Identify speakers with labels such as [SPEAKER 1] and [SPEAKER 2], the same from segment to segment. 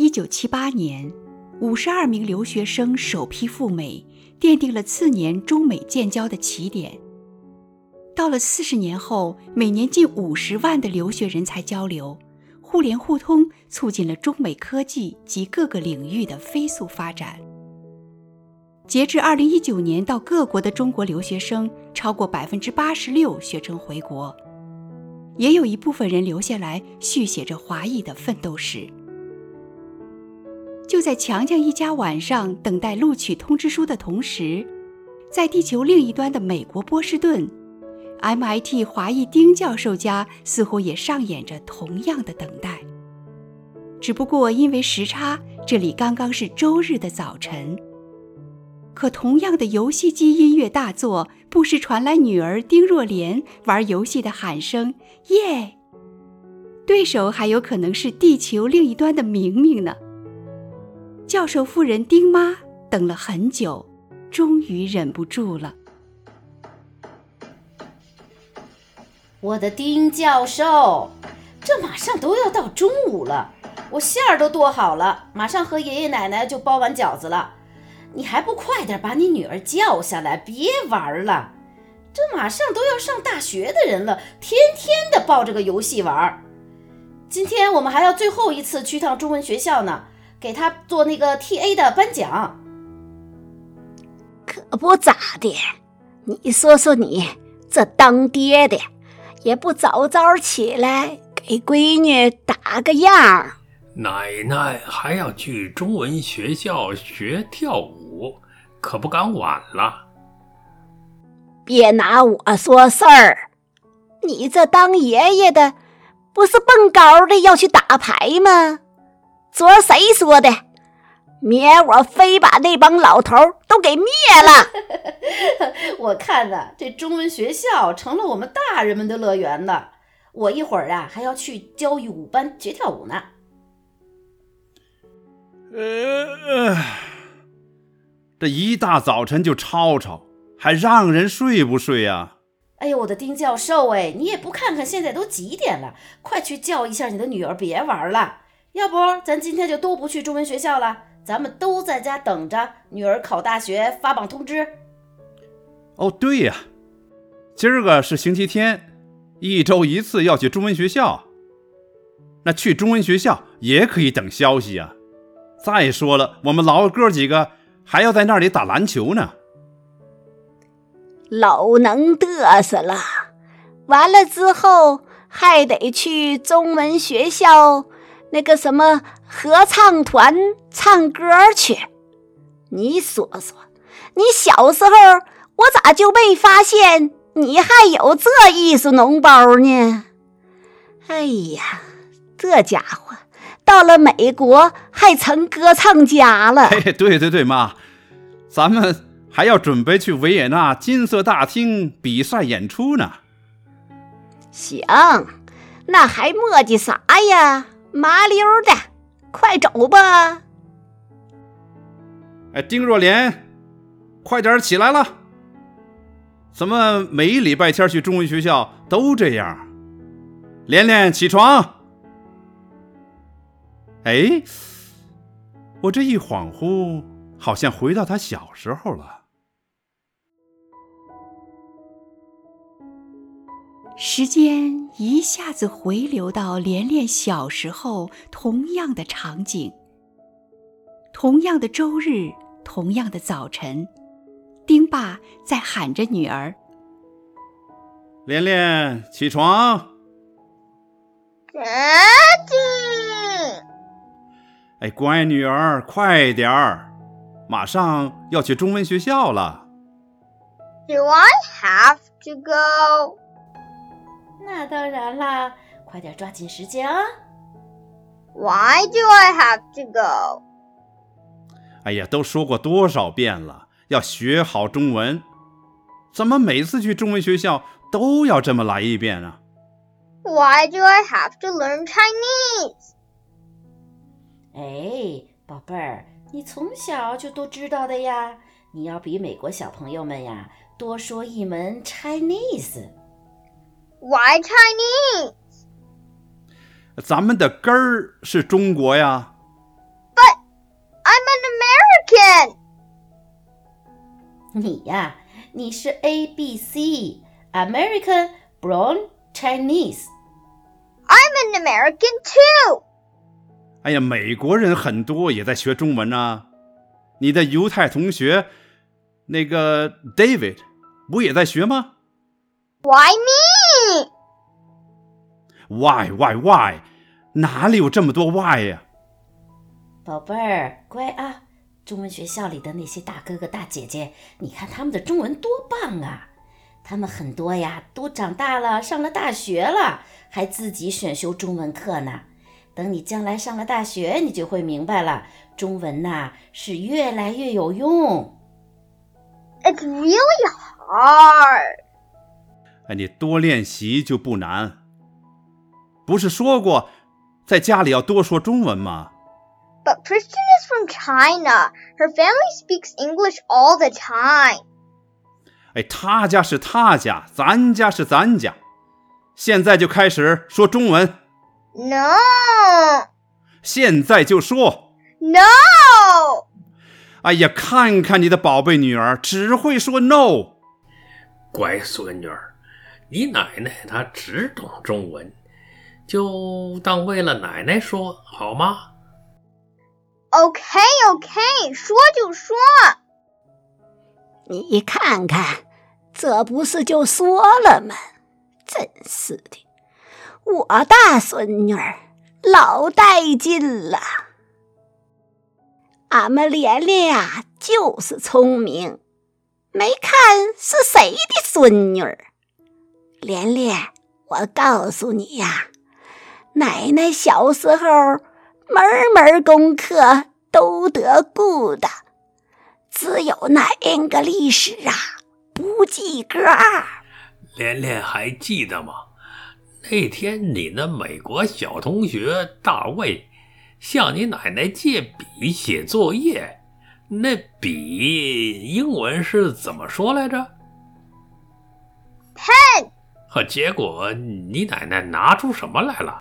[SPEAKER 1] 一九七八年，五十二名留学生首批赴美，奠定了次年中美建交的起点。到了四十年后，每年近五十万的留学人才交流，互联互通，促进了中美科技及各个领域的飞速发展。截至二零一九年，到各国的中国留学生超过百分之八十六学成回国，也有一部分人留下来续写着华裔的奋斗史。就在强强一家晚上等待录取通知书的同时，在地球另一端的美国波士顿，MIT 华裔丁教授家似乎也上演着同样的等待。只不过因为时差，这里刚刚是周日的早晨。可同样的游戏机音乐大作，不时传来女儿丁若莲玩游戏的喊声：“耶！”对手还有可能是地球另一端的明明呢。教授夫人丁妈等了很久，终于忍不住了。
[SPEAKER 2] 我的丁教授，这马上都要到中午了，我馅儿都剁好了，马上和爷爷奶奶就包完饺子了。你还不快点把你女儿叫下来，别玩了。这马上都要上大学的人了，天天的抱着个游戏玩。今天我们还要最后一次去趟中文学校呢。给他做那个 T A 的颁奖，
[SPEAKER 3] 可不咋的。你说说你这当爹的，也不早早起来给闺女打个样儿。
[SPEAKER 4] 奶奶还要去中文学校学跳舞，可不敢晚了。
[SPEAKER 3] 别拿我说事儿，你这当爷爷的，不是蹦高的要去打牌吗？昨儿谁说的？明儿我非把那帮老头都给灭了！
[SPEAKER 2] 我看呐，这中文学校成了我们大人们的乐园了。我一会儿啊还要去教育舞班学跳舞呢。
[SPEAKER 5] 呃，这一大早晨就吵吵，还让人睡不睡呀？
[SPEAKER 2] 哎呦，我的丁教授，哎，你也不看看现在都几点了？快去叫一下你的女儿，别玩了。要不咱今天就都不去中文学校了，咱们都在家等着女儿考大学发榜通知。
[SPEAKER 5] 哦，对呀，今儿个是星期天，一周一次要去中文学校。那去中文学校也可以等消息啊。再说了，我们老哥几个还要在那里打篮球呢。
[SPEAKER 3] 老能嘚瑟了，完了之后还得去中文学校。那个什么合唱团唱歌去，你说说，你小时候我咋就没发现你还有这艺术脓包呢？哎呀，这家伙到了美国还成歌唱家了。
[SPEAKER 5] 嘿，对对对，妈，咱们还要准备去维也纳金色大厅比赛演出呢。
[SPEAKER 3] 行，那还磨叽啥呀？麻溜的，快走吧！
[SPEAKER 5] 哎，丁若莲，快点起来了！怎么每一礼拜天去中文学校都这样？莲莲，起床！哎，我这一恍惚，好像回到他小时候了。
[SPEAKER 1] 时间一下子回流到连连小时候同样的场景，同样的周日，同样的早晨，丁爸在喊着女儿：“
[SPEAKER 5] 连连，起床！”哎，乖女儿，快点儿，马上要去中文学校了。
[SPEAKER 6] Do I have to go?
[SPEAKER 2] 那当然啦，快点抓紧时间啊
[SPEAKER 6] ！Why do I have to go？
[SPEAKER 5] 哎呀，都说过多少遍了，要学好中文，怎么每次去中文学校都要这么来一遍啊
[SPEAKER 6] ？Why do I have to learn Chinese？
[SPEAKER 2] 哎，宝贝儿，你从小就都知道的呀，你要比美国小朋友们呀多说一门 Chinese。
[SPEAKER 6] Why Chinese？
[SPEAKER 5] 咱们的根儿是中国呀。But I'm an American。
[SPEAKER 2] 你呀，你是 A B C American Brown Chinese。
[SPEAKER 6] I'm an American too。
[SPEAKER 5] 哎呀，美国人很多也在学中文啊。你的犹太同学那个 David
[SPEAKER 6] me？
[SPEAKER 5] ？Why why why？哪里有这么多 why 呀、
[SPEAKER 2] 宝贝儿，乖啊！中文学校里的那些大哥哥大姐姐，你看他们的中文多棒啊！他们很多呀，都长大了，上了大学了，还自己选修中文课呢。等你将来上了大学，你就会明白了，中文呐、是越来越有用。
[SPEAKER 6] It's really hard.
[SPEAKER 5] 哎，你多练习就不难。不是说过，在家里要多说中文吗
[SPEAKER 6] ？But Kristen is from China. Her family speaks English all the time.
[SPEAKER 5] 哎，他家是他家，咱家是咱家。现在就开始说中文
[SPEAKER 6] ，No.
[SPEAKER 5] 现在就说。
[SPEAKER 6] No.
[SPEAKER 5] 哎呀，看看你的宝贝女儿，只会说 no。
[SPEAKER 4] 乖孙女儿，你奶奶她只懂中文，就当为了奶奶说好吗
[SPEAKER 6] ？Okay, okay. 说就说。
[SPEAKER 3] 你看看，这不是就说了吗？真是的，我大孙女儿老带劲了。俺们莲莲呀，就是聪明，没看是谁的孙女儿。莲莲，我告诉你呀，奶奶小时候门门功课都得顾的。只有那 English 历史啊不及格儿。
[SPEAKER 4] 连连还记得吗？那天你那美国小同学大卫向你奶奶借笔写作业，那笔英文是怎么说来着
[SPEAKER 6] Pen.
[SPEAKER 4] 呵，结果你奶奶拿出什么来了？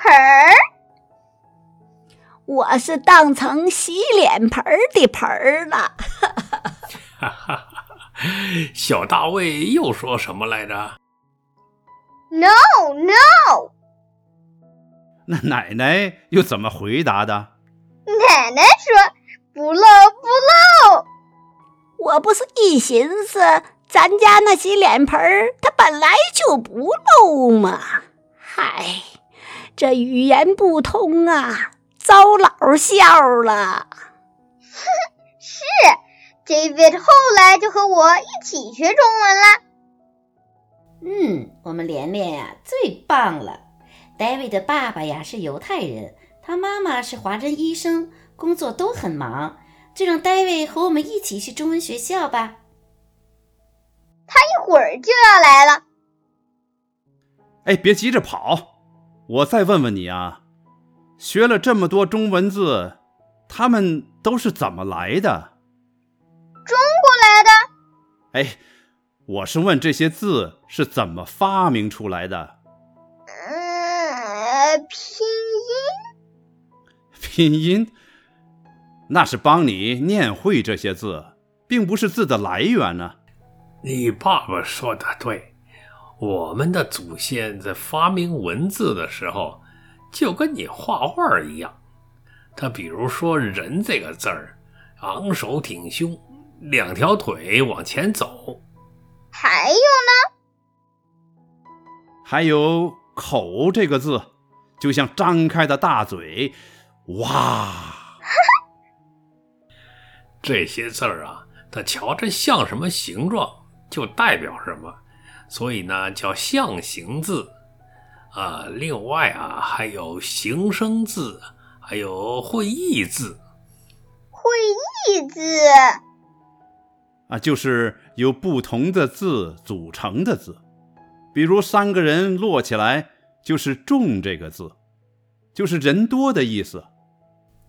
[SPEAKER 6] Per.
[SPEAKER 3] 我是当成洗脸盆儿的盆儿了。
[SPEAKER 4] 哈哈哈！小大卫又说什么来着
[SPEAKER 6] ？No, no.
[SPEAKER 5] 那奶奶又怎么回答的？
[SPEAKER 6] 奶奶说不漏不漏。
[SPEAKER 3] 我不是一寻思，咱家那洗脸盆儿它本来就不漏嘛。嗨，这语言不通啊，遭老笑了。
[SPEAKER 6] 是，David 后来就和我一起学中文了。
[SPEAKER 2] 嗯，我们连连呀最棒了。David 的爸爸呀是犹太人，他妈妈是华人医生，工作都很忙。就让 David 和我们一起去中文学校吧。
[SPEAKER 6] 他一会儿就要来了。
[SPEAKER 5] 哎，别急着跑，我再问问你啊，学了这么多中文字，他们都是怎么来的？
[SPEAKER 6] 中国来的。
[SPEAKER 5] 哎，我是问这些字是怎么发明出来的？
[SPEAKER 6] 嗯，拼音。
[SPEAKER 5] 拼音，那是帮你念会这些字，并不是字的来源呢、
[SPEAKER 4] 你爸爸说的对，我们的祖先在发明文字的时候，就跟你画画一样。他比如说“人”这个字儿，昂首挺胸，两条腿往前走。
[SPEAKER 6] 还有呢？
[SPEAKER 5] 还有“口”这个字，就像张开的大嘴，哇！
[SPEAKER 4] 这些字儿啊，它瞧着像什么形状，就代表什么，所以呢叫象形字。啊，另外啊还有形声字，还有会意字。
[SPEAKER 6] 会意字。
[SPEAKER 5] 啊，就是由不同的字组成的字，比如三个人摞起来就是“众”这个字，就是人多的意思。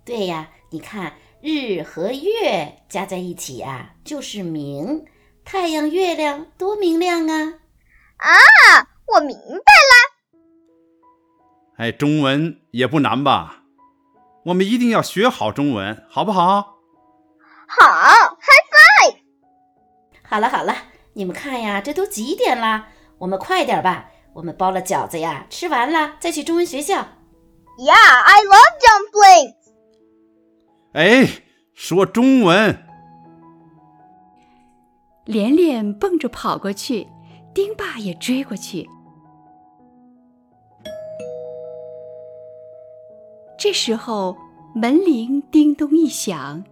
[SPEAKER 2] 对呀，你看日和月加在一起啊、就是明。太阳、月亮多明亮啊！
[SPEAKER 6] 啊，我明白了。
[SPEAKER 5] 哎，中文也不难吧？我们一定要学好中文，好不好？
[SPEAKER 6] 好，哈
[SPEAKER 2] 好了好了，你们看呀，这都几点了？我们快点吧。我们包了饺子呀，吃完了再去中文学校。
[SPEAKER 6] Yeah, I love dumplings.
[SPEAKER 5] 哎，说中文。
[SPEAKER 1] 连连蹦着跑过去，丁爸也追过去。这时候门铃叮咚一响，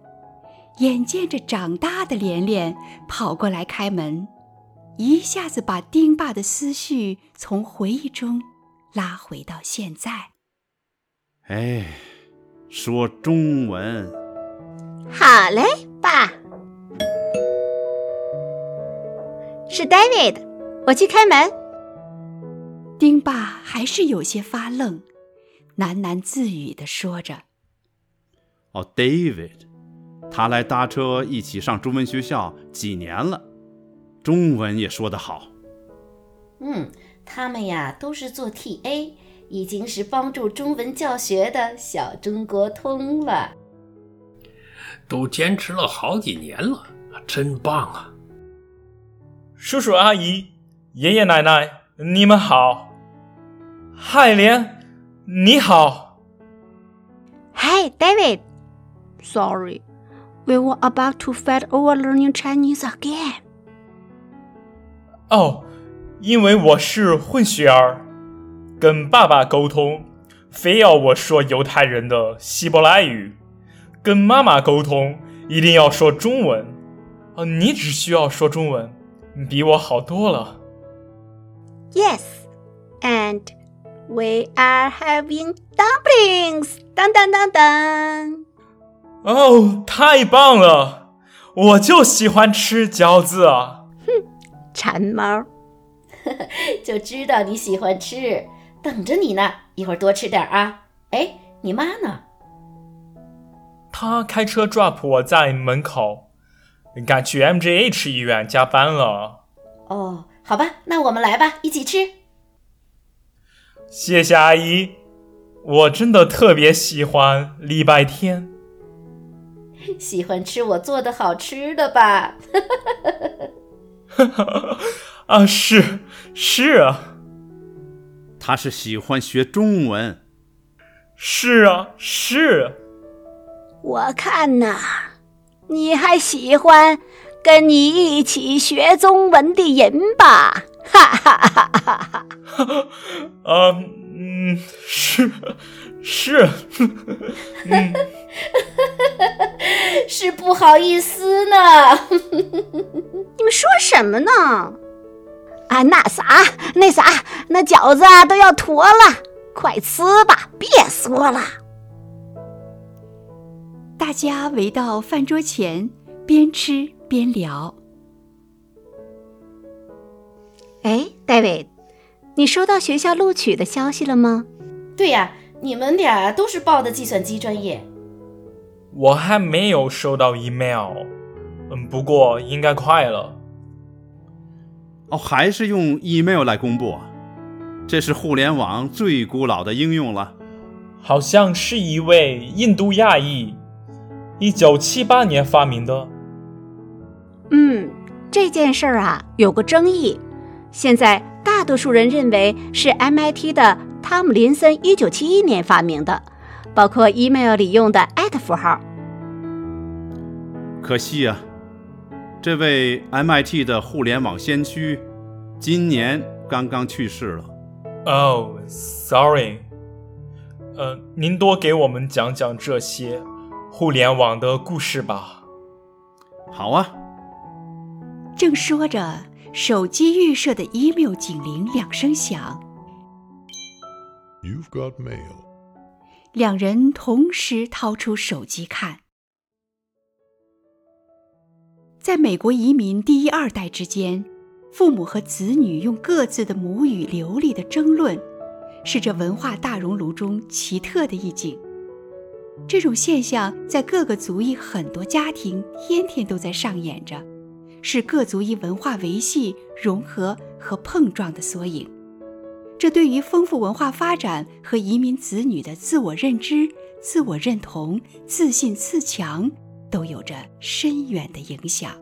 [SPEAKER 1] 眼见着长大的连连跑过来开门，一下子把丁爸的思绪从回忆中拉回到现在。
[SPEAKER 5] 哎，说中文。
[SPEAKER 3] 好嘞，爸。是 David，我去开门。
[SPEAKER 1] 丁爸还是有些发愣，喃喃自语地说着：“
[SPEAKER 5] 哦，David，他来搭车一起上中文学校几年了，中文也说得好。
[SPEAKER 2] 嗯，他们呀都是做 TA，已经是帮助中文教学的小中国通了，
[SPEAKER 4] 都坚持了好几年了，真棒啊！”
[SPEAKER 7] 叔叔阿姨、爷爷奶奶，你们好。海莲，你好。
[SPEAKER 3] Hey, David. Sorry, we were about to fight over learning Chinese again.
[SPEAKER 7] 哦，因为我是混血儿，跟爸爸沟通，非要我说犹太人的希伯来语；跟妈妈沟通，一定要说中文。啊，你只需要说中文。比我好多了。
[SPEAKER 3] Yes, and we are having dumplings. 当当当当！
[SPEAKER 7] 哦，太棒了！我就喜欢吃饺子啊。
[SPEAKER 3] 哼，馋猫，
[SPEAKER 2] 就知道你喜欢吃，等着你呢。一会儿多吃点啊。哎，你妈呢？
[SPEAKER 7] 她开车 drop 我在门口。赶去 MGH 医院加班了。
[SPEAKER 2] 哦，好吧，那我们来吧，一起吃。
[SPEAKER 7] 谢谢阿姨，我真的特别喜欢礼拜天。
[SPEAKER 2] 喜欢吃我做的好吃的吧？
[SPEAKER 7] 啊，是是啊。
[SPEAKER 5] 他是喜欢学中文。
[SPEAKER 7] 是啊，是。
[SPEAKER 3] 我看呐。你还喜欢跟你一起学中文的人吧？哈哈哈哈哈！
[SPEAKER 7] 啊，嗯，是是，嗯，
[SPEAKER 2] 是不好意思呢。
[SPEAKER 3] 你们说什么呢？啊，那啥，那啥，那饺子都要坨了，快吃吧，别说了。
[SPEAKER 1] 大家围到饭桌前，边吃边聊。
[SPEAKER 3] 哎，David，你收到学校录取的消息了吗？
[SPEAKER 2] 对呀，你们俩都是报的计算机专业。
[SPEAKER 7] 我还没有收到 email，嗯，不过应该快了。
[SPEAKER 5] 哦，还是用 email 来公布？这是互联网最古老的应用了。
[SPEAKER 7] 好像是一位印度亚裔。一九七八年发明的。
[SPEAKER 3] 嗯，这件事儿啊有个争议，现在大多数人认为是 MIT 的汤姆林森一九七一年发明的，包括 email 里用的 at 符号。
[SPEAKER 5] 可惜啊，这位 MIT 的互联网先驱今年刚刚去世了。
[SPEAKER 7] Oh, sorry。呃，您多给我们讲讲这些。互联网的故事吧。
[SPEAKER 5] 好啊。
[SPEAKER 1] 正说着，手机预设的 email 警铃两声响。
[SPEAKER 8] You've got mail。
[SPEAKER 1] 两人同时掏出手机看。在美国移民第一二代之间，父母和子女用各自的母语流利的争论，是这文化大熔炉中奇特的一景。这种现象在各个族裔很多家庭天天都在上演着，是各族裔文化维系、融合和碰撞的缩影。这对于丰富文化发展和移民子女的自我认知、自我认同、自信自强，都有着深远的影响。